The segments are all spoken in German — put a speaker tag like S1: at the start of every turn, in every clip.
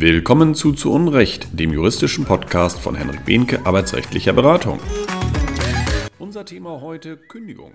S1: Willkommen zu Zu Unrecht, dem juristischen Podcast von Henrik Behnke, arbeitsrechtlicher Beratung. Unser Thema heute Kündigung.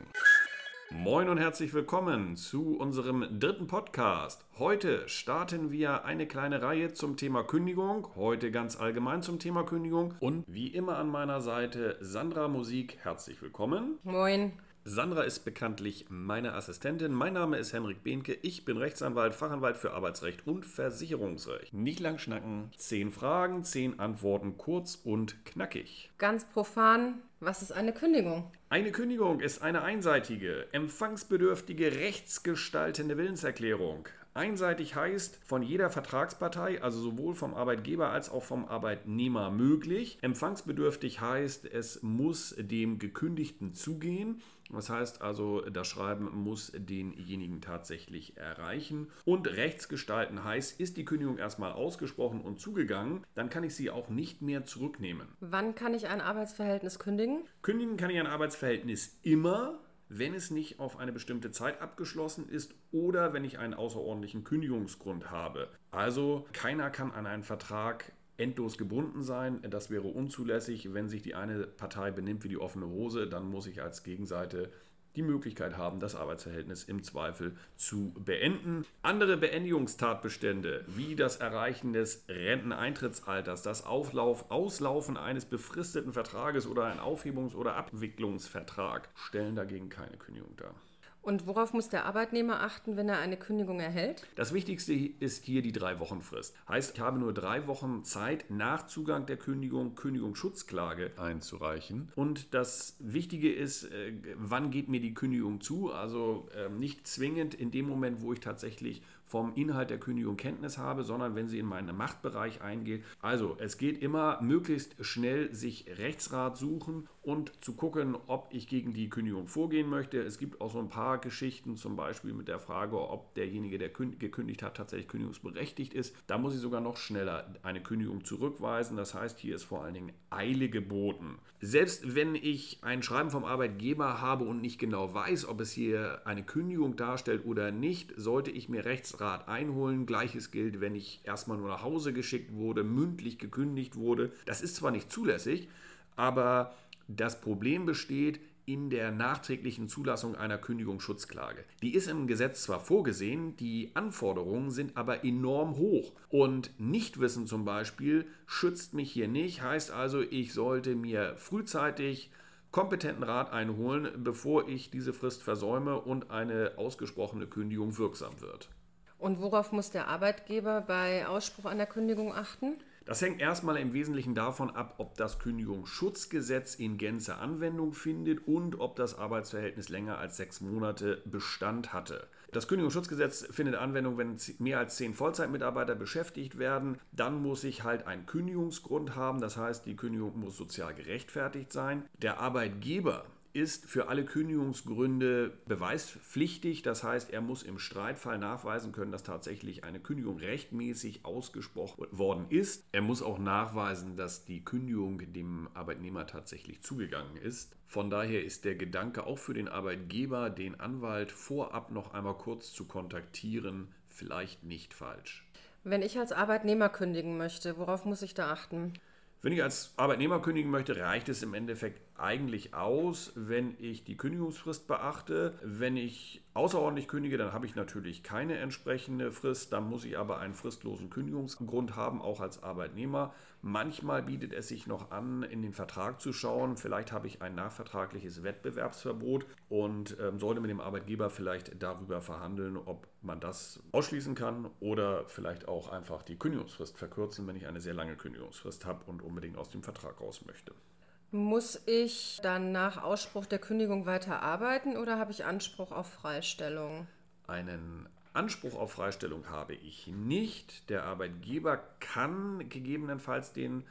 S1: Moin und herzlich willkommen zu unserem dritten Podcast. Heute starten wir eine kleine Reihe zum Thema Kündigung, heute ganz allgemein zum Thema Kündigung und wie immer an meiner Seite Sandra Musik. Herzlich willkommen.
S2: Moin.
S1: Sandra ist bekanntlich meine Assistentin. Mein Name ist Henrik Behnke. Ich bin Rechtsanwalt, Fachanwalt für Arbeitsrecht und Versicherungsrecht. Nicht lang schnacken. Zehn Fragen, zehn Antworten, kurz und knackig.
S2: Ganz profan, was ist eine Kündigung?
S1: Eine Kündigung ist eine einseitige, empfangsbedürftige, rechtsgestaltende Willenserklärung. Einseitig heißt von jeder Vertragspartei, also sowohl vom Arbeitgeber als auch vom Arbeitnehmer möglich. Empfangsbedürftig heißt, es muss dem Gekündigten zugehen. Das heißt also, das Schreiben muss denjenigen tatsächlich erreichen. Und rechtsgestalten heißt, ist die Kündigung erstmal ausgesprochen und zugegangen, dann kann ich sie auch nicht mehr zurücknehmen.
S2: Wann kann ich ein Arbeitsverhältnis kündigen?
S1: Kündigen kann ich ein Arbeitsverhältnis immer, wenn es nicht auf eine bestimmte Zeit abgeschlossen ist oder wenn ich einen außerordentlichen Kündigungsgrund habe. Also keiner kann an einen Vertrag endlos gebunden sein. Das wäre unzulässig. Wenn sich die eine Partei benimmt wie die offene Hose, dann muss ich als Gegenseite die Möglichkeit haben, das Arbeitsverhältnis im Zweifel zu beenden. Andere Beendigungstatbestände wie das Erreichen des Renteneintrittsalters, das Auflauf, Auslaufen eines befristeten Vertrages oder ein Aufhebungs- oder Abwicklungsvertrag stellen dagegen keine Kündigung dar.
S2: Und worauf muss der Arbeitnehmer achten, wenn er eine Kündigung erhält?
S1: Das Wichtigste ist hier die Drei-Wochen-Frist. Heißt, ich habe nur drei Wochen Zeit, nach Zugang der Kündigung Kündigungsschutzklage einzureichen. Und das Wichtige ist, äh, wann geht mir die Kündigung zu? Also ähm, nicht zwingend in dem Moment, wo ich tatsächlich vom Inhalt der Kündigung Kenntnis habe, sondern wenn sie in meinen Machtbereich eingeht. Also es geht immer möglichst schnell sich Rechtsrat suchen und zu gucken, ob ich gegen die Kündigung vorgehen möchte. Es gibt auch so ein paar Geschichten, zum Beispiel mit der Frage, ob derjenige, der gekündigt hat, tatsächlich kündigungsberechtigt ist. Da muss ich sogar noch schneller eine Kündigung zurückweisen. Das heißt, hier ist vor allen Dingen Eile geboten. Selbst wenn ich ein Schreiben vom Arbeitgeber habe und nicht genau weiß, ob es hier eine Kündigung darstellt oder nicht, sollte ich mir Rechtsrat Rat einholen. Gleiches gilt, wenn ich erstmal nur nach Hause geschickt wurde, mündlich gekündigt wurde. Das ist zwar nicht zulässig, aber das Problem besteht in der nachträglichen Zulassung einer Kündigungsschutzklage. Die ist im Gesetz zwar vorgesehen, die Anforderungen sind aber enorm hoch. Und Nichtwissen zum Beispiel schützt mich hier nicht, heißt also, ich sollte mir frühzeitig kompetenten Rat einholen, bevor ich diese Frist versäume und eine ausgesprochene Kündigung wirksam wird.
S2: Und worauf muss der Arbeitgeber bei Ausspruch einer Kündigung achten?
S1: Das hängt erstmal im Wesentlichen davon ab, ob das Kündigungsschutzgesetz in Gänze Anwendung findet und ob das Arbeitsverhältnis länger als sechs Monate Bestand hatte. Das Kündigungsschutzgesetz findet Anwendung, wenn mehr als zehn Vollzeitmitarbeiter beschäftigt werden. Dann muss ich halt einen Kündigungsgrund haben. Das heißt, die Kündigung muss sozial gerechtfertigt sein. Der Arbeitgeber ist für alle Kündigungsgründe beweispflichtig. Das heißt, er muss im Streitfall nachweisen können, dass tatsächlich eine Kündigung rechtmäßig ausgesprochen worden ist. Er muss auch nachweisen, dass die Kündigung dem Arbeitnehmer tatsächlich zugegangen ist. Von daher ist der Gedanke auch für den Arbeitgeber, den Anwalt vorab noch einmal kurz zu kontaktieren, vielleicht nicht falsch.
S2: Wenn ich als Arbeitnehmer kündigen möchte, worauf muss ich da achten?
S1: Wenn ich als Arbeitnehmer kündigen möchte, reicht es im Endeffekt eigentlich aus, wenn ich die Kündigungsfrist beachte. Wenn ich außerordentlich kündige, dann habe ich natürlich keine entsprechende Frist. Dann muss ich aber einen fristlosen Kündigungsgrund haben, auch als Arbeitnehmer. Manchmal bietet es sich noch an, in den Vertrag zu schauen. Vielleicht habe ich ein nachvertragliches Wettbewerbsverbot und ähm, sollte mit dem Arbeitgeber vielleicht darüber verhandeln, ob man das ausschließen kann oder vielleicht auch einfach die Kündigungsfrist verkürzen, wenn ich eine sehr lange Kündigungsfrist habe und unbedingt aus dem Vertrag raus möchte.
S2: Muss ich dann nach Ausspruch der Kündigung weiter arbeiten oder habe ich Anspruch auf Freistellung?
S1: Einen Anspruch auf Freistellung habe ich nicht. Der Arbeitgeber kann gegebenenfalls den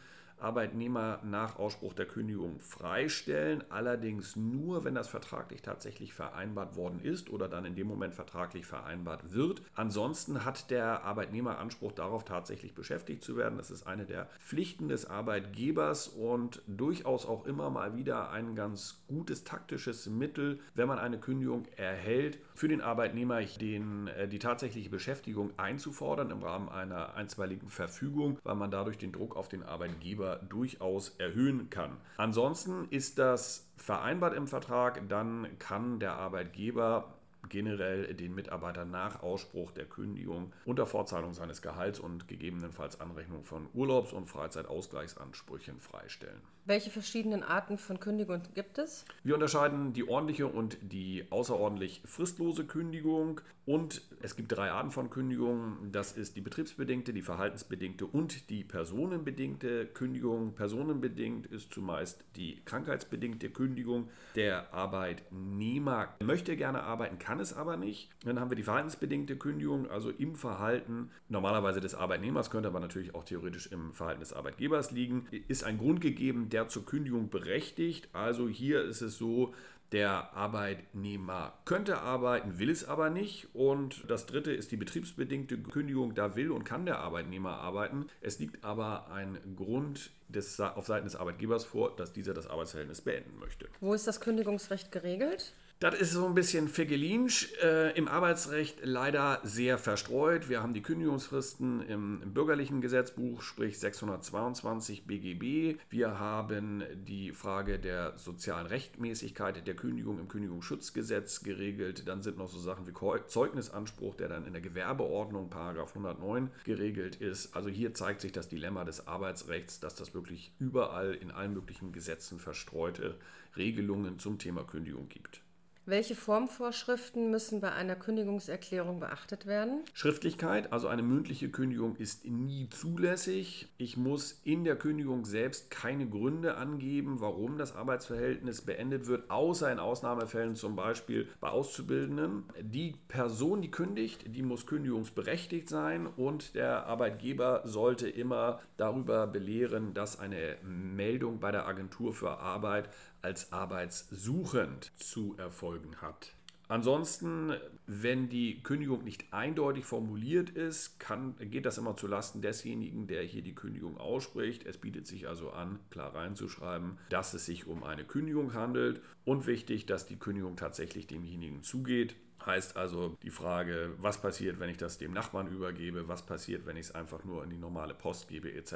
S1: Arbeitnehmer nach Ausspruch der Kündigung freistellen, allerdings nur, wenn das vertraglich tatsächlich vereinbart worden ist oder dann in dem Moment vertraglich vereinbart wird. Ansonsten hat der Arbeitnehmer Anspruch darauf, tatsächlich beschäftigt zu werden. Das ist eine der Pflichten des Arbeitgebers und durchaus auch immer mal wieder ein ganz gutes taktisches Mittel, wenn man eine Kündigung erhält, für den Arbeitnehmer den, äh, die tatsächliche Beschäftigung einzufordern im Rahmen einer einstweiligen Verfügung, weil man dadurch den Druck auf den Arbeitgeber durchaus erhöhen kann. Ansonsten ist das vereinbart im Vertrag, dann kann der Arbeitgeber generell den Mitarbeiter nach Ausspruch der Kündigung unter Fortzahlung seines Gehalts und gegebenenfalls Anrechnung von Urlaubs- und Freizeitausgleichsansprüchen freistellen.
S2: Welche verschiedenen Arten von Kündigung gibt es?
S1: Wir unterscheiden die ordentliche und die außerordentlich fristlose Kündigung und es gibt drei Arten von Kündigung. Das ist die betriebsbedingte, die verhaltensbedingte und die personenbedingte Kündigung. Personenbedingt ist zumeist die krankheitsbedingte Kündigung. Der Arbeitnehmer möchte gerne arbeiten, kann es aber nicht. Dann haben wir die verhaltensbedingte Kündigung, also im Verhalten normalerweise des Arbeitnehmers, könnte aber natürlich auch theoretisch im Verhalten des Arbeitgebers liegen. Ist ein Grund gegeben, der zur Kündigung berechtigt. Also hier ist es so, der Arbeitnehmer könnte arbeiten, will es aber nicht. Und das dritte ist die betriebsbedingte Kündigung. Da will und kann der Arbeitnehmer arbeiten. Es liegt aber ein Grund des, auf Seiten des Arbeitgebers vor, dass dieser das Arbeitsverhältnis beenden möchte.
S2: Wo ist das Kündigungsrecht geregelt?
S1: Das ist so ein bisschen Fegelinsch, äh, im Arbeitsrecht leider sehr verstreut. Wir haben die Kündigungsfristen im, im, bürgerlichen Gesetzbuch, sprich 622 BGB. Wir haben die Frage der sozialen Rechtmäßigkeit der Kündigung im Kündigungsschutzgesetz geregelt. Dann sind noch so Sachen wie Zeugnisanspruch, der dann in der Gewerbeordnung, Paragraph 109, geregelt ist. Also hier zeigt sich das Dilemma des Arbeitsrechts, dass das wirklich überall in allen möglichen Gesetzen verstreute Regelungen zum Thema Kündigung gibt.
S2: Welche Formvorschriften müssen bei einer Kündigungserklärung beachtet werden?
S1: Schriftlichkeit, also eine mündliche Kündigung ist nie zulässig. Ich muss in der Kündigung selbst keine Gründe angeben, warum das Arbeitsverhältnis beendet wird, außer in Ausnahmefällen zum Beispiel bei Auszubildenden. Die Person, die kündigt, die muss kündigungsberechtigt sein und der Arbeitgeber sollte immer darüber belehren, dass eine Meldung bei der Agentur für Arbeit als arbeitssuchend zu erfolgen hat. Ansonsten, wenn die Kündigung nicht eindeutig formuliert ist, kann, geht das immer zulasten desjenigen, der hier die Kündigung ausspricht. Es bietet sich also an, klar reinzuschreiben, dass es sich um eine Kündigung handelt und wichtig, dass die Kündigung tatsächlich demjenigen zugeht. Heißt also die Frage, was passiert, wenn ich das dem Nachbarn übergebe, was passiert, wenn ich es einfach nur in die normale Post gebe, etc.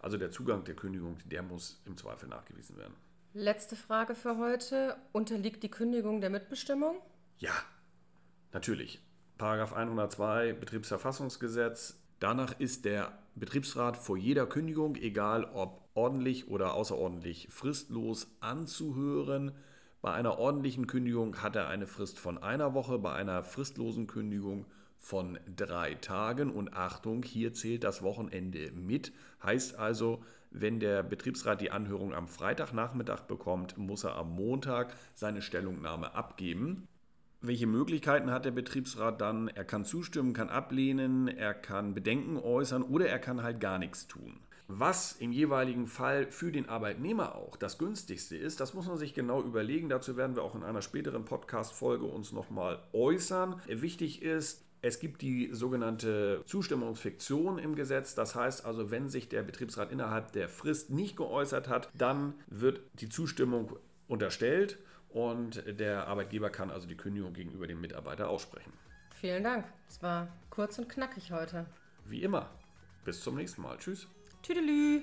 S1: Also der Zugang der Kündigung, der muss im Zweifel nachgewiesen werden.
S2: Letzte Frage für heute. Unterliegt die Kündigung der Mitbestimmung?
S1: Ja, natürlich. Paragraph 102 Betriebsverfassungsgesetz. Danach ist der Betriebsrat vor jeder Kündigung, egal ob ordentlich oder außerordentlich fristlos, anzuhören. Bei einer ordentlichen Kündigung hat er eine Frist von einer Woche, bei einer fristlosen Kündigung von drei Tagen. Und Achtung, hier zählt das Wochenende mit. Heißt also, wenn der Betriebsrat die Anhörung am Freitagnachmittag bekommt, muss er am Montag seine Stellungnahme abgeben. Welche Möglichkeiten hat der Betriebsrat dann? Er kann zustimmen, kann ablehnen, er kann Bedenken äußern oder er kann halt gar nichts tun. Was im jeweiligen Fall für den Arbeitnehmer auch das günstigste ist, das muss man sich genau überlegen. Dazu werden wir auch in einer späteren Podcast-Folge uns nochmal äußern. Wichtig ist, es gibt die sogenannte Zustimmungsfiktion im Gesetz. Das heißt also, wenn sich der Betriebsrat innerhalb der Frist nicht geäußert hat, dann wird die Zustimmung unterstellt und der Arbeitgeber kann also die Kündigung gegenüber dem Mitarbeiter aussprechen.
S2: Vielen Dank. Es war kurz und knackig heute.
S1: Wie immer. Bis zum nächsten Mal. Tschüss.
S2: Tüdelü.